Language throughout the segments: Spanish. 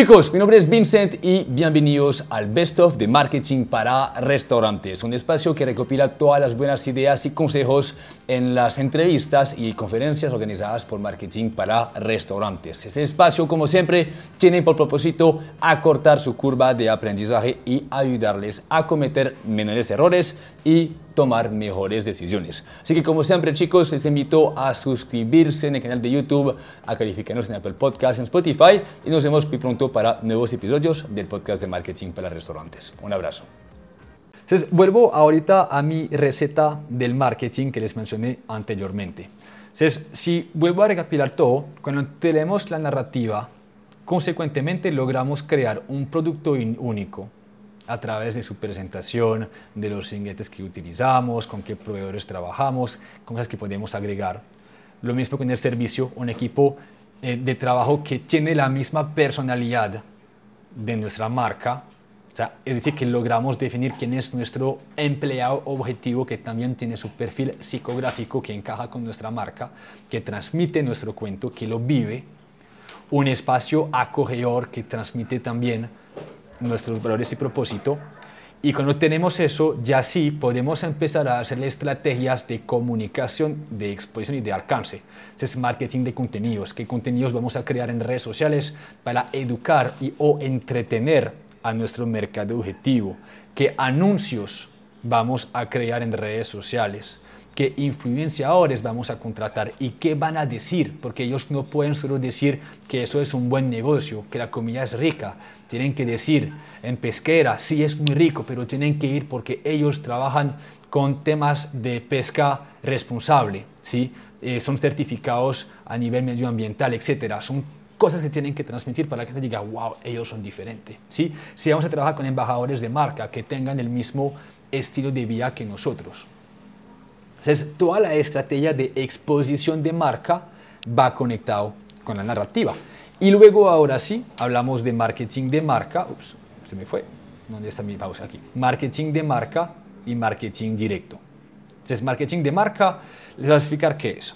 Chicos, mi nombre es Vincent y bienvenidos al Best of de Marketing para Restaurantes, un espacio que recopila todas las buenas ideas y consejos en las entrevistas y conferencias organizadas por Marketing para Restaurantes. Este espacio, como siempre, tiene por propósito acortar su curva de aprendizaje y ayudarles a cometer menores errores y tomar mejores decisiones. Así que como siempre chicos, les invito a suscribirse en el canal de YouTube, a calificarnos en Apple Podcasts, en Spotify y nos vemos muy pronto para nuevos episodios del podcast de marketing para restaurantes. Un abrazo. Entonces, vuelvo ahorita a mi receta del marketing que les mencioné anteriormente. Entonces, si vuelvo a recapitular todo, cuando tenemos la narrativa, consecuentemente logramos crear un producto único a través de su presentación, de los ingredientes que utilizamos, con qué proveedores trabajamos, cosas que podemos agregar. Lo mismo con el servicio, un equipo eh, de trabajo que tiene la misma personalidad de nuestra marca. O sea, es decir, que logramos definir quién es nuestro empleado objetivo, que también tiene su perfil psicográfico que encaja con nuestra marca, que transmite nuestro cuento, que lo vive. Un espacio acogedor que transmite también nuestros valores y propósito. Y cuando tenemos eso, ya sí podemos empezar a hacer estrategias de comunicación, de exposición y de alcance. es marketing de contenidos. ¿Qué contenidos vamos a crear en redes sociales para educar y o entretener a nuestro mercado objetivo? ¿Qué anuncios vamos a crear en redes sociales? Qué influenciadores vamos a contratar y qué van a decir, porque ellos no pueden solo decir que eso es un buen negocio, que la comida es rica, tienen que decir en pesquera, sí es muy rico, pero tienen que ir porque ellos trabajan con temas de pesca responsable, ¿sí? Eh, son certificados a nivel medioambiental, etcétera. Son cosas que tienen que transmitir para que la gente diga, wow, ellos son diferentes. ¿sí? Si vamos a trabajar con embajadores de marca que tengan el mismo estilo de vida que nosotros. Entonces, toda la estrategia de exposición de marca va conectado con la narrativa. Y luego, ahora sí, hablamos de marketing de marca. Ups, se me fue. ¿Dónde está mi pausa aquí? Marketing de marca y marketing directo. Entonces, marketing de marca, les voy a explicar qué es.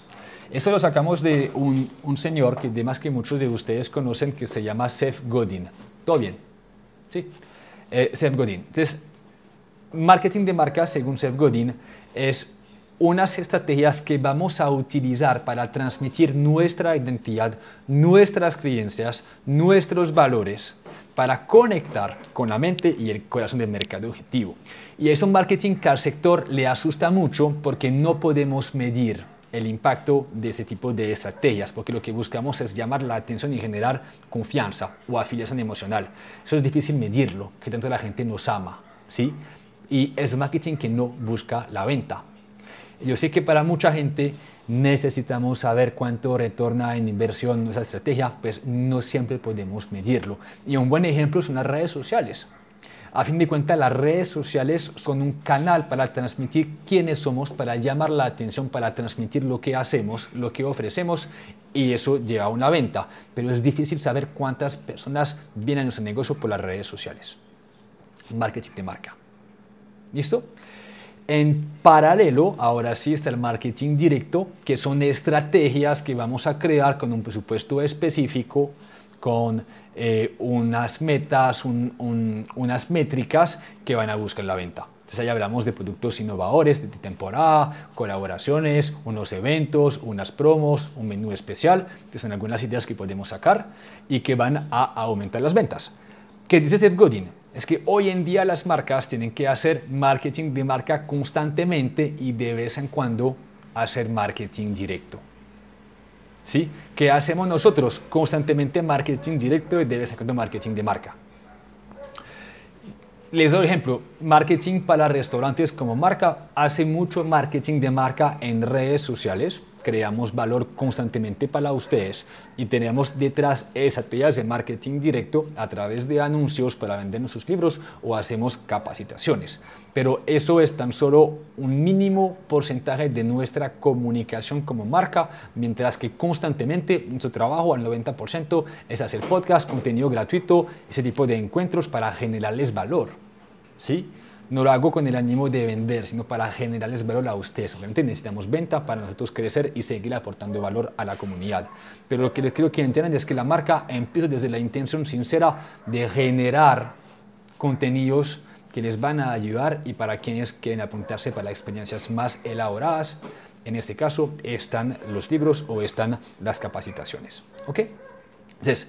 Esto lo sacamos de un, un señor que además que muchos de ustedes conocen que se llama Seth Godin. ¿Todo bien? Sí. Eh, Seth Godin. Entonces, marketing de marca, según Seth Godin, es unas estrategias que vamos a utilizar para transmitir nuestra identidad, nuestras creencias, nuestros valores, para conectar con la mente y el corazón del mercado objetivo. Y es un marketing que al sector le asusta mucho porque no podemos medir el impacto de ese tipo de estrategias, porque lo que buscamos es llamar la atención y generar confianza o afiliación emocional. Eso es difícil medirlo, que tanto la gente nos ama, ¿sí? Y es marketing que no busca la venta, yo sé que para mucha gente necesitamos saber cuánto retorna en inversión nuestra estrategia, pues no siempre podemos medirlo. Y un buen ejemplo son las redes sociales. A fin de cuentas, las redes sociales son un canal para transmitir quiénes somos, para llamar la atención, para transmitir lo que hacemos, lo que ofrecemos y eso lleva a una venta. Pero es difícil saber cuántas personas vienen a nuestro negocio por las redes sociales. Marketing de marca. ¿Listo? En paralelo, ahora sí está el marketing directo, que son estrategias que vamos a crear con un presupuesto específico, con eh, unas metas, unas métricas que van a buscar la venta. Entonces ahí hablamos de productos innovadores de temporada, colaboraciones, unos eventos, unas promos, un menú especial, que son algunas ideas que podemos sacar y que van a aumentar las ventas. ¿Qué dice Seth Godin? Es que hoy en día las marcas tienen que hacer marketing de marca constantemente y de vez en cuando hacer marketing directo. ¿Sí? ¿Qué hacemos nosotros? Constantemente marketing directo y de vez en cuando marketing de marca. Les doy ejemplo, marketing para restaurantes como marca hace mucho marketing de marca en redes sociales creamos valor constantemente para ustedes y tenemos detrás estrategias de marketing directo a través de anuncios para vender nuestros libros o hacemos capacitaciones. Pero eso es tan solo un mínimo porcentaje de nuestra comunicación como marca, mientras que constantemente nuestro trabajo al 90% es hacer podcast, contenido gratuito, ese tipo de encuentros para generarles valor. ¿Sí? No lo hago con el ánimo de vender, sino para generarles valor a ustedes. Obviamente necesitamos venta para nosotros crecer y seguir aportando valor a la comunidad. Pero lo que les quiero que entiendan es que la marca empieza desde la intención sincera de generar contenidos que les van a ayudar y para quienes quieren apuntarse para experiencias más elaboradas. En este caso están los libros o están las capacitaciones. ¿Ok? Entonces,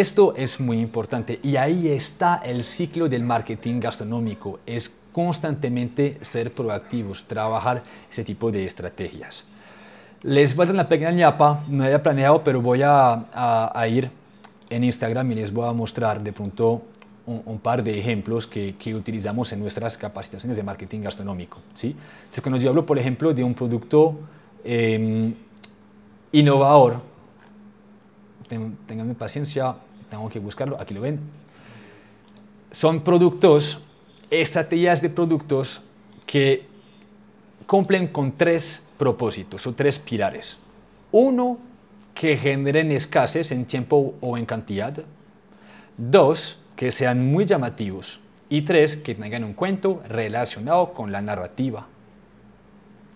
esto es muy importante y ahí está el ciclo del marketing gastronómico. Es constantemente ser proactivos, trabajar ese tipo de estrategias. Les voy a dar una pequeña ñapa, no había planeado, pero voy a, ir en Instagram y les voy a mostrar de pronto un, par de ejemplos que, utilizamos en nuestras capacitaciones de marketing gastronómico. ¿sí? Entonces, cuando yo hablo, por ejemplo, de un producto em, innovador, tenganme paciencia, tengo que buscarlo, aquí lo ven. Son productos, estrategias de productos que cumplen con tres propósitos o tres pilares. Uno, que generen escasez en tiempo o en cantidad. Dos, que sean muy llamativos. Y tres, que tengan un cuento relacionado con la narrativa.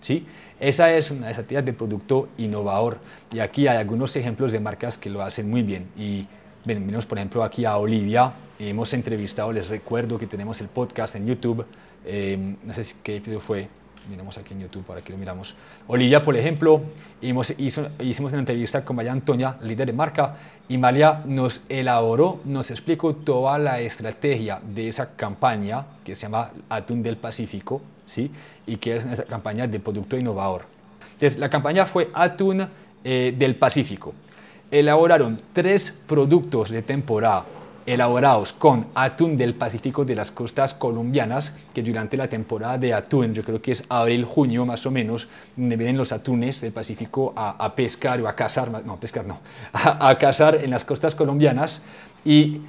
¿Sí? Esa es una estrategia de producto innovador. Y aquí hay algunos ejemplos de marcas que lo hacen muy bien. Y venimos, por ejemplo, aquí a Olivia, hemos entrevistado, les recuerdo que tenemos el podcast en YouTube, eh, no sé qué episodio fue, miramos aquí en YouTube para que lo miramos. Olivia, por ejemplo, hicimos, hicimos una entrevista con María Antonia, líder de marca, y María nos elaboró, nos explicó toda la estrategia de esa campaña que se llama Atún del Pacífico, ¿sí? y que es una campaña de producto innovador. Entonces, la campaña fue Atún eh, del Pacífico. Elaboraron tres productos de temporada elaborados con atún del Pacífico de las costas colombianas, que durante la temporada de atún, yo creo que es abril-junio más o menos, donde vienen los atunes del Pacífico a, pescar o a cazar, no, pescar no, a, a cazar en las costas colombianas. Y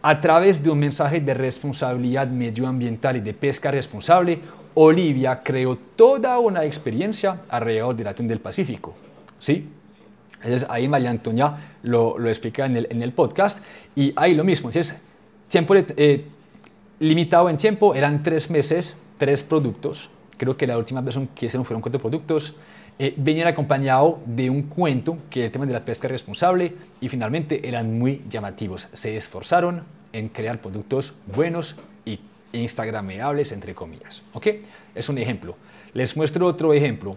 a través de un mensaje de responsabilidad medioambiental y de pesca responsable, Olivia creó toda una experiencia alrededor del atún del Pacífico. ¿Sí? Entonces ahí María Antonia lo, lo explica en el, en el, podcast y ahí lo mismo. Entonces, tiempo eh, limitado en tiempo, eran tres meses, tres productos. Creo que la última vez que hicieron fueron cuatro productos. Eh, venían acompañado de un cuento que es el tema de la pesca responsable y finalmente eran muy llamativos. Se esforzaron en crear productos buenos instagrameables, entre comillas. ¿Ok? Es un ejemplo. Les muestro otro ejemplo.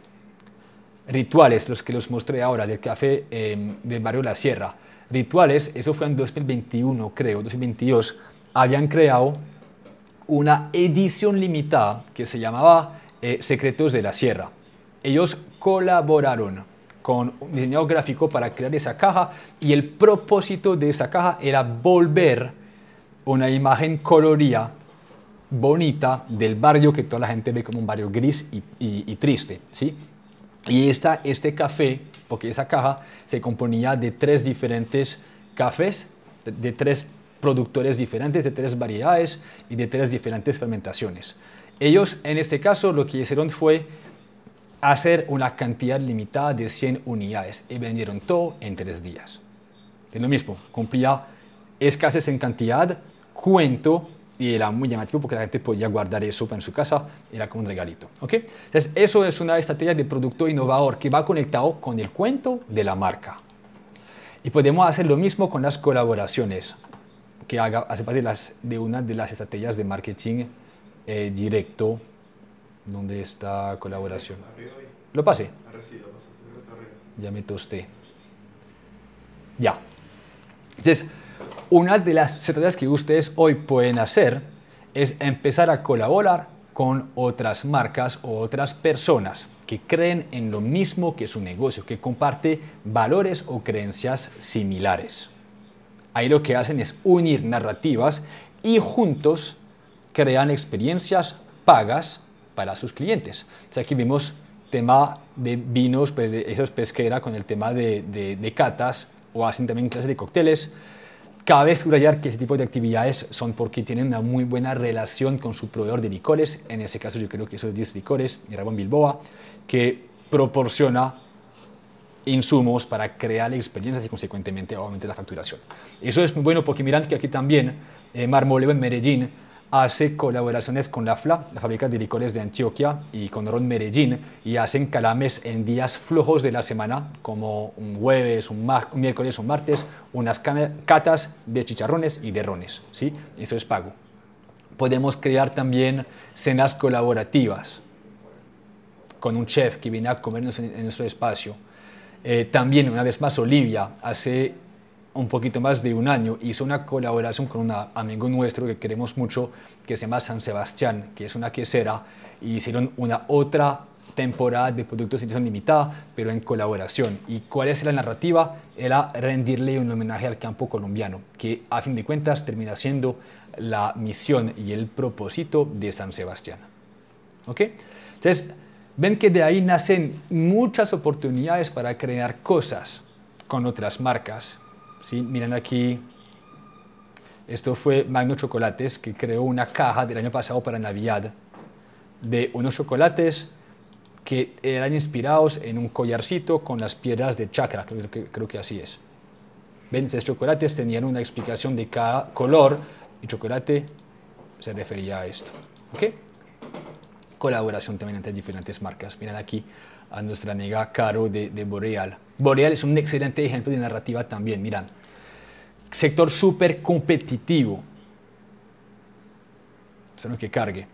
Rituales, los que los mostré ahora, del café eh, del barrio La Sierra. Rituales, eso fue en 2021, creo, 2022, habían creado una edición limitada que se llamaba eh, Secretos de la Sierra. Ellos colaboraron con un diseñador gráfico para crear esa caja y el propósito de esa caja era volver una imagen colorida bonita del barrio que toda la gente ve como un barrio gris y, triste, ¿sí? Y esta, este café, porque esa caja se componía de tres diferentes cafés, de, tres productores diferentes, de tres variedades y de tres diferentes fermentaciones. Ellos, en este caso, lo que hicieron fue hacer una cantidad limitada de 100 unidades y vendieron todo en tres días. Es lo mismo, cumplía escasez en cantidad, cuento y era muy llamativo porque la gente podía guardar eso en su casa, era como un regalito. ¿ok? Entonces, eso es una estrategia de producto innovador que va conectado con el cuento de la marca. Y podemos hacer lo mismo con las colaboraciones, que haga, hace parte de, las, de una de las estrategias de marketing eh, directo. ¿Dónde está colaboración? ¿Lo pasé? Ya me tosté. Ya. Entonces, una de las estrategias que ustedes hoy pueden hacer es empezar a colaborar con otras marcas o otras personas que creen en lo mismo que su negocio, que comparte valores o creencias similares. Ahí lo que hacen es unir narrativas y juntos crean experiencias pagas para sus clientes. aquí vimos tema de vinos, pues eso es pesquera con el tema de, de catas o hacen también clases de cócteles Cabe subrayar que este tipo de actividades son porque tienen una muy buena relación con su proveedor de licores, en ese caso yo creo que eso es 10 licores, Rabón Bilboa, que proporciona insumos para crear experiencias y consecuentemente obviamente la facturación. Eso es muy bueno porque mirad que aquí también eh, Marmoleo en Medellín hace colaboraciones con la FLA, la fábrica de licores de Antioquia, y con Ron Medellín, y hacen calames en días flojos de la semana, como un jueves, un, miércoles, un martes, unas catas de chicharrones y de rones, ¿sí? Eso es pago. Podemos crear también cenas colaborativas con un chef que viene a comernos en, nuestro espacio. Eh, también, una vez más, Olivia hace un poquito más de un año, hizo una colaboración con un amigo nuestro que queremos mucho, que se llama San Sebastián, que es una quesera, y hicieron una otra temporada de productos edición limitada, pero en colaboración. ¿Y cuál es la narrativa? Era rendirle un homenaje al campo colombiano, que a fin de cuentas termina siendo la misión y el propósito de San Sebastián. ¿Ok? Entonces, ven que de ahí nacen muchas oportunidades para crear cosas con otras marcas ¿sí? Miren aquí, esto fue Magno Chocolates, que creó una caja del año pasado para Navidad de unos chocolates que eran inspirados en un collarcito con las piedras de chakra, creo que, creo que así es. Ven, estos chocolates tenían una explicación de cada color y chocolate se refería a esto. ¿Ok? Colaboración también entre diferentes marcas. Miren aquí a nuestra amiga Caro de, de Boreal. Boreal es un excelente ejemplo de narrativa también, miran. Sector súper competitivo. Solo que cargue.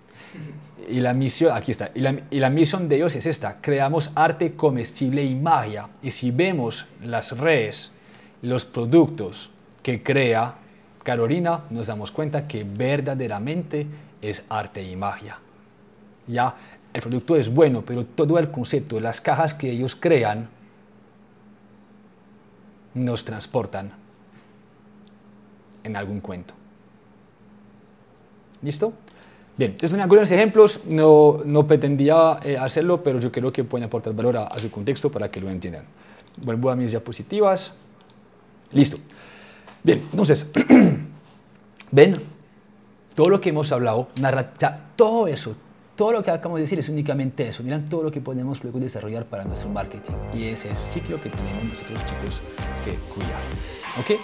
Y la misión, aquí está, y la, y la, misión de ellos es esta, creamos arte comestible y magia. Y si vemos las redes, los productos que crea Carolina, nos damos cuenta que verdaderamente es arte y magia. Ya el producto es bueno, pero todo el concepto, las cajas que ellos crean, nos transportan en algún cuento. ¿Listo? Bien, estos son algunos ejemplos, no, no pretendía eh, hacerlo, pero yo creo que pueden aportar valor a, su contexto para que lo entiendan. Vuelvo a mis diapositivas. Listo. Bien, entonces, ven, todo lo que hemos hablado, todo eso, todo lo que acabamos de decir es únicamente eso. Miran todo lo que podemos luego desarrollar para nuestro marketing. Y ese es el ciclo que tenemos nosotros chicos que cuidar. ¿Ok?